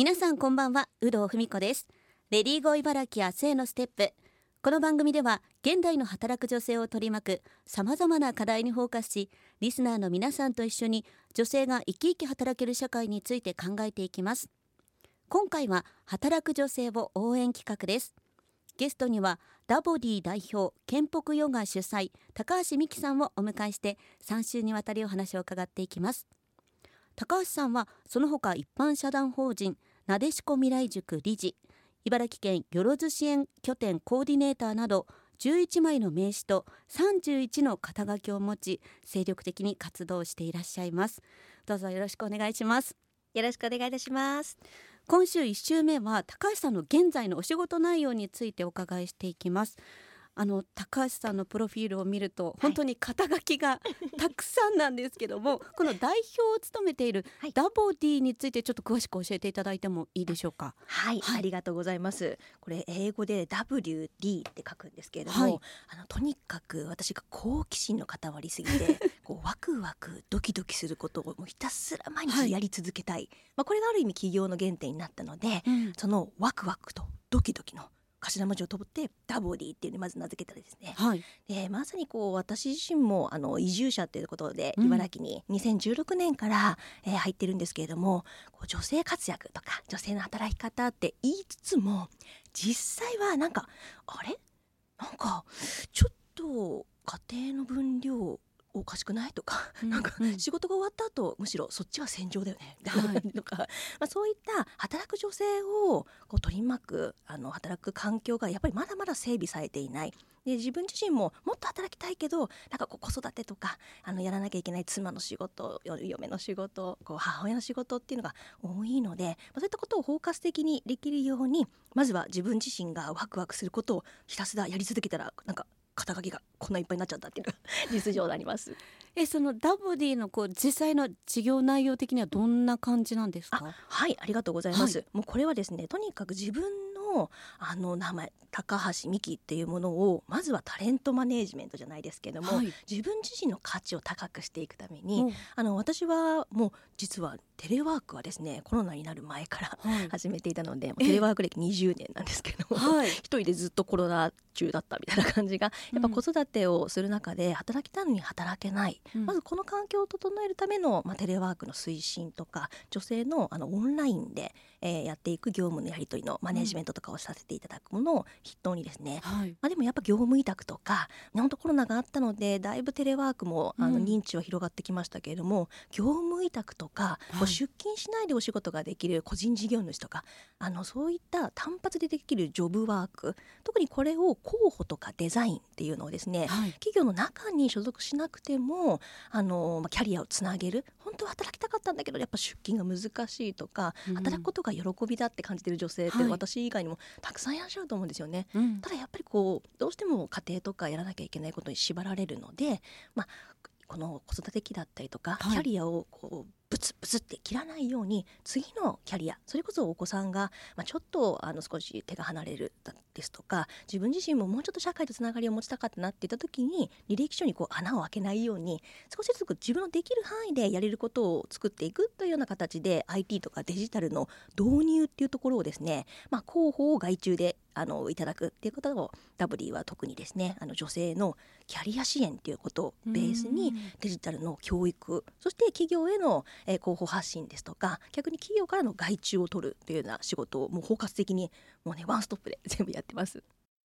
皆さんこんばんは有働文子です。レディーゴー茨城明日へのステップ。この番組では現代の働く女性を取り巻くさまざまな課題にフォーカスしリスナーの皆さんと一緒に女性が生き生き働ける社会について考えていきます。今回は働く女性を応援企画です。ゲストにはダボディ代表健北ヨガ主催高橋美希さんをお迎えして3週にわたりお話を伺っていきます。高橋さんはその他一般社団法人なでしこ未来塾理事茨城県よろず支援拠点コーディネーターなど11枚の名刺と31の肩書きを持ち精力的に活動していらっしゃいます。どうぞよろしくお願いします。よろしくお願いいたします。今週1週目は高橋さんの現在のお仕事内容についてお伺いしていきますあの高橋さんのプロフィールを見ると本当に肩書きがたくさんなんですけども、はい、この代表を務めているダボディについてちょっと詳しく教えていただいてもいいでしょうか？はい、はい、ありがとうございます。これ英語で WD って書くんですけれども、はい、あのとにかく私が好奇心の塊すぎて こうワクワクドキドキすることをもうひたすら毎日やり続けたい。まあこれがある意味企業の原点になったので、うん、そのワクワクとドキドキの頭文字を取ってダボディっていうのにまず名付けたらですね、はい、でまさにこう私自身もあの移住者ということで茨城に2016年から、えー、入ってるんですけれどもこう女性活躍とか女性の働き方って言いつつも実際はなんかあれ？なんかちょっと家庭の分量おかしくない？とか、うん、なんか仕事が終わった後むしろそっちは戦場だよね、はい、とか、まあ、そういった働く女性をこう取り巻くあの働く環境がやっぱりまだまだ整備されていない。で自分自身ももっと働きたいけどなんかこう子育てとかあのやらなきゃいけない妻の仕事嫁の仕事こう母親の仕事っていうのが多いので、まあ、そういったことを包括的にできるようにまずは自分自身がワクワクすることをひたすらやり続けたらなんか肩書きがこんないっぱいになっちゃったっていう 実情であります。えそのダブディのこう実際の事業内容的にはどんな感じなんですか？はいありがとうございます。はい、もうこれはですねとにかく自分のあの名前高橋美希っていうものをまずはタレントマネージメントじゃないですけども、はい、自分自身の価値を高くしていくために、うん、あの私はもう実はテレワークはですねコロナになる前から、はい、始めていたのでテレワーク歴20年なんですけど、はい、一人でずっとコロナ中だったみたいな感じがやっぱ子育てをする中で働きたいのに働けない、うん、まずこの環境を整えるための、まあ、テレワークの推進とか女性のあのオンラインで、えー、やっていく業務のやり取りのマネジメントとかをさせていただくものを筆頭にですね、はい、まあ、でもやっぱ業務委託とか本当コロナがあったのでだいぶテレワークもあの認知は広がってきましたけれども、うん、業務委託とか、はい、出勤しないでお仕事ができる個人事業主とかあのそういった単発でできるジョブワーク特にこれを候補とかデザインっていうのをですね、はい、企業の中に所属しなくてもあのキャリアをつなげる本当は働きたかったんだけどやっぱ出勤が難しいとか、うん、働くことが喜びだって感じてる女性って私以外にもたくさんいらっしゃると思うんですよね。うん、ただやっぱりこうどうしても家庭とかやらなきゃいけないことに縛られるので、まあ、この子育て期だったりとか、キャリアをこうブツブツって切らないように次のキャリアそれこそお子さんが、まあ、ちょっとあの少し手が離れるですとか自分自身ももうちょっと社会とつながりを持ちたかったなって言った時に履歴書にこう穴を開けないように少しずつ自分のできる範囲でやれることを作っていくというような形で IT とかデジタルの導入っていうところをですね、まあ、広報を外注であのいただくっていうことをダブリーは特にですねあの女性のキャリア支援っていうことをベースにデジタルの教育そして企業への、えー、広報発信ですとか逆に企業からの外注を取るっていうような仕事をもう包括的にもうねワンストップで全部やってます。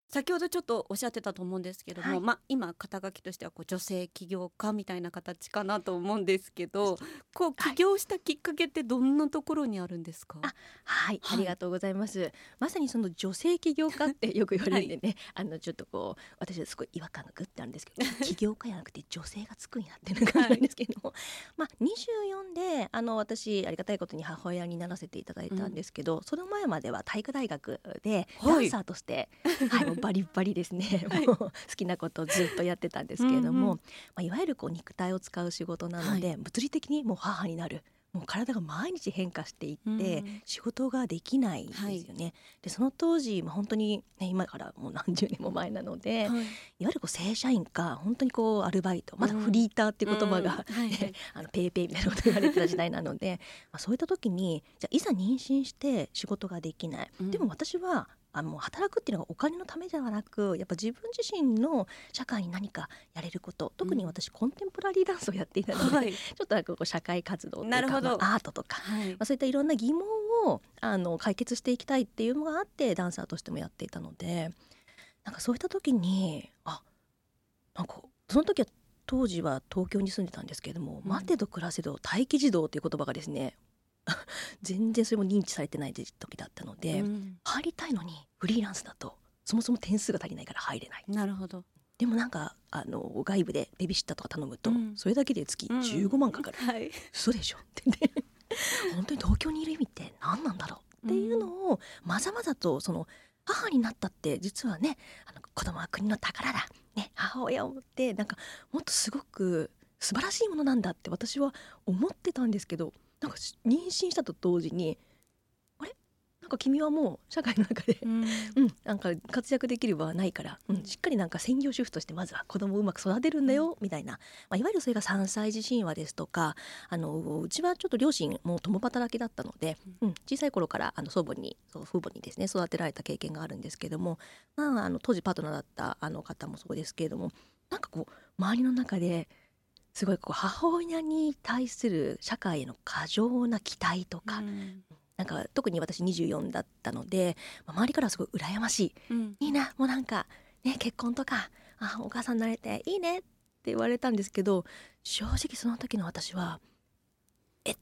先ほどちょっとおっしゃってたと思うんですけども、はい、まあ、今肩書きとしてはこう女性起業家みたいな形かなと思うんですけど こう起業したきっかけってどんなところにあるんですか、はい、はい、ありがとうございます、まさにその女性起業家ってよく言われるんでね、はい、あのちょっとこう私はすごい違和感がグッてあるんですけど 起業家じゃなくて女性がつくんやっていう感じなんですけども、まあ24であの私ありがたいことに母親にならせていただいたんですけど、うん、その前までは体育大学でダンサーとして、はい、バリバリですね、もう好きなことをずっとやってたんですけれども、うんうん、まあ、いわゆるこう肉体を使う仕事なので、はい、物理的にもう母になる。もう体が毎日変化していって仕事ができないんですよね。はい、でその当時、まあ、本当に、ね、今からもう何十年も前なので、はい、いわゆるこう正社員か本当にこうアルバイトまだフリーターっていう言葉が、あのペイペイみたいなこと言われてた時代なので、まあ、そういった時にじゃいざ妊娠して仕事ができない、うん、でも私はあの働くっていうのがお金のためではなくやっぱ自分自身の社会に何かやれること特に私、コンテンポラリーダンスをやっていたので、はい、ちょっとなんかこう社会活動とか、まあ、アートとか、はい、まあ、そういったいろんな疑問をあの解決していきたいっていうのがあってダンサーとしてもやっていたのでなんかそういった時にあなんかその時は当時は東京に住んでたんですけれども「うん、待てど暮らせど待機児童」っていう言葉がですね 全然それも認知されてない時だったので、うん、入りたいのにフリーランスだとそもそも点数が足りないから入れない。なるほど。でもなんかあの外部でベビーシッターとか頼むと、うん、それだけで月15万かかる、うんはい、嘘でしょ？ってね。本当に東京にいる意味って何なんだろう？っていうのをまざまざとその母になったって実はねあの子供は国の宝だ、ね、母親を持ってなんかもっとすごく素晴らしいものなんだって私は思ってたんですけどなんか妊娠したと同時にあれ？なんか君はもう社会の中で、うん、うん、なんか活躍できる場はないから、うん、しっかりなんか専業主婦としてまずは子供をうまく育てるんだよ、みたいな、まあ、いわゆるそれが3歳児神話ですとかあのうちはちょっと両親も共働きだったので、うん、小さい頃からあの祖母に祖父母にですね育てられた経験があるんですけども、まあ、あの当時パートナーだったあの方もそうですけれどもなんかこう周りの中ですごいこう母親に対する社会への過剰な期待とか、うん、なんか特に私24だったので周りからはすごい羨ましい、うん、いいなもうなんかね結婚とかあお母さんになれていいねって言われたんですけど正直その時の私はえ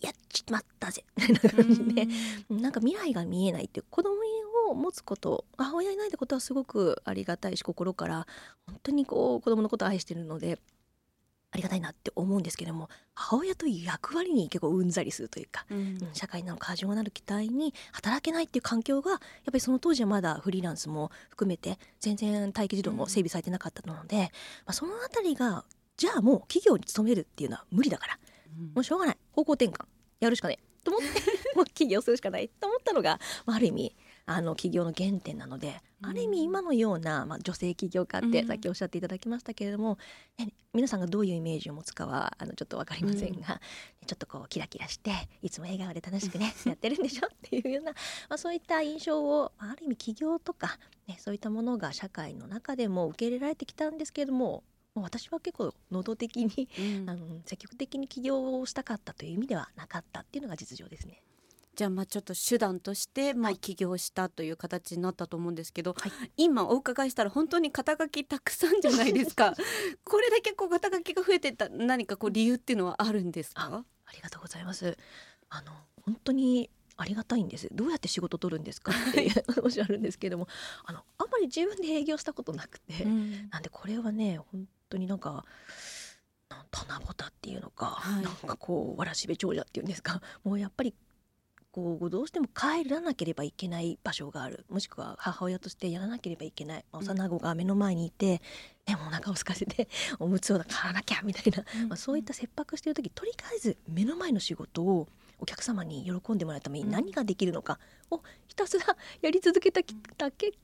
やっちまったぜみたいな感じで、うん、なんか未来が見えないって子供を持つこと母親いないってことはすごくありがたいし心から本当にこう子供のことを愛してるのでありがたいなって思うんですけども母親という役割に結構うんざりするというか、うん、社会の過剰なる期待に働けないっていう環境がやっぱりその当時はまだフリーランスも含めて全然待機児童も整備されてなかったので、うん、まあ、その辺りがじゃあもう企業に勤めるっていうのは無理だから、うん、もうしょうがない。方向転換。やるしかねと思って もう起業するしかない。と思ったのが、まあ、ある意味あの企業の原点なので、ある意味今のような、まあ、女性起業家ってさっきおっしゃっていただきましたけれども、ね、皆さんがどういうイメージを持つかはあのちょっと分かりませんが、うん、ちょっとこうキラキラしていつも笑顔で楽しくね やってるんでしょっていうような、まあ、そういった印象をある意味起業とか、ね、そういったものが社会の中でも受け入れられてきたんですけれども私は結構能動的に、うん、あの積極的に起業をしたかったという意味ではなかったっていうのが実情ですね。じゃあまあちょっと手段としてまあ起業したという形になったと思うんですけど、はい、今お伺いしたら本当に肩書きたくさんじゃないですか。これだけこう肩書きが増えてた何かこう理由っていうのはあるんですか？ありがとうございます。あの本当にありがたいんです。どうやって仕事取るんですか？っておっしゃるんですけどもあのあんまり自分で営業したことなくて、うん、なんでこれはね本当になんか棚ぼたっていうのか、はい、なんかこうわらしべ長者っていうんですか？もうやっぱりこうどうしても帰らなければいけない場所がある。もしくは母親としてやらなければいけない、まあ、幼子が目の前にいて、ね、もうお腹を空かせて おむつを買わなきゃみたいな、まあ、そういった切迫している時とりあえず目の前の仕事をお客様に喜んでもらうために何ができるのかをひたすらやり続けた結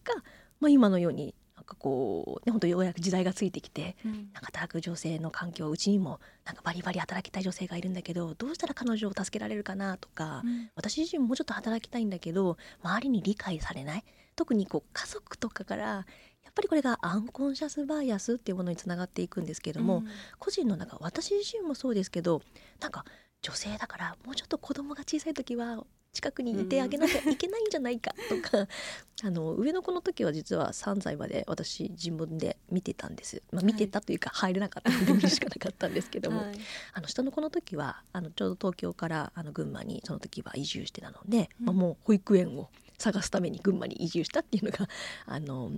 果、まあ、今のようになんかこう、ね、本当ようやく時代がついてきて、うん、なんか働く女性の環境うちにもなんかバリバリ働きたい女性がいるんだけどどうしたら彼女を助けられるかなとか、うん、私自身もうちょっと働きたいんだけど周りに理解されない。特にこう家族とかからやっぱりこれがアンコンシャスバイアスっていうものにつながっていくんですけども、うん、個人の中私自身もそうですけどなんか女性だからもうちょっと子供が小さい時は近くにいてあげなきゃいけないんじゃないかとか、あの上の子の時は実は3歳まで私自分で見てたんです、まあ、見てたというか入れなかったので見るしかなかったんですけども、はい、あの下の子の時はあのちょうど東京からあの群馬にその時は移住してたので、うん、まあ、もう保育園を探すために群馬に移住したっていうのがあの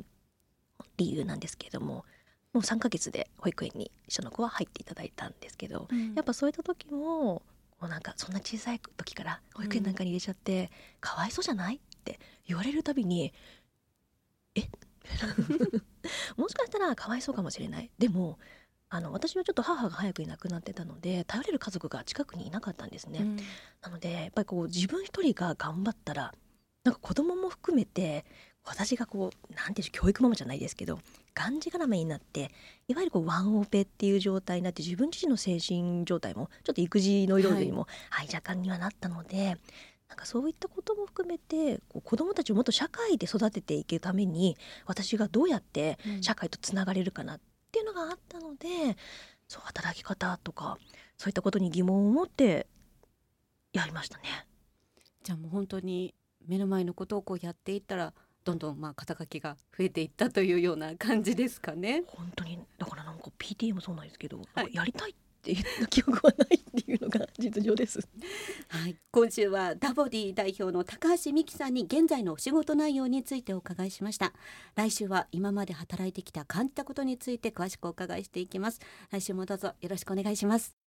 理由なんですけれども。もう3ヶ月で保育園に下の子は入っていただいたんですけど、うん、やっぱそういった時ももうなんかそんな小さい時から保育園なんかに入れちゃって、うん、かわいそうじゃない？って言われるたびにえ？もしかしたらかわいそうかもしれない。でもあの私はちょっと母が早くいなくなってたので頼れる家族が近くにいなかったんですね。うん、なのでやっぱりこう自分一人が頑張ったらなんか子供も含めて私がこうなんていう教育ママじゃないですけどがんじがらめになっていわゆるこうワンオペっていう状態になって自分自身の精神状態もちょっと育児の色にも、はい、若干にはなったのでなんかそういったことも含めてこう子どもたちをもっと社会で育てていくために私がどうやって社会とつながれるかなっていうのがあったので、うん、そう働き方とかそういったことに疑問を持ってやりましたね。じゃあもう本当に目の前のことをこうやっていったらどんどんまあ肩書きが増えていったというような感じですかね。本当にだからなんか PTA もそうなんですけど、はい、やりたいって言った記憶はないっていうのが実情です。はい、今週はダボディ代表の高橋美希さんに現在のお仕事内容についてお伺いしました。来週は今まで働いてきた感じたことについて詳しくお伺いしていきます。来週もどうぞよろしくお願いします。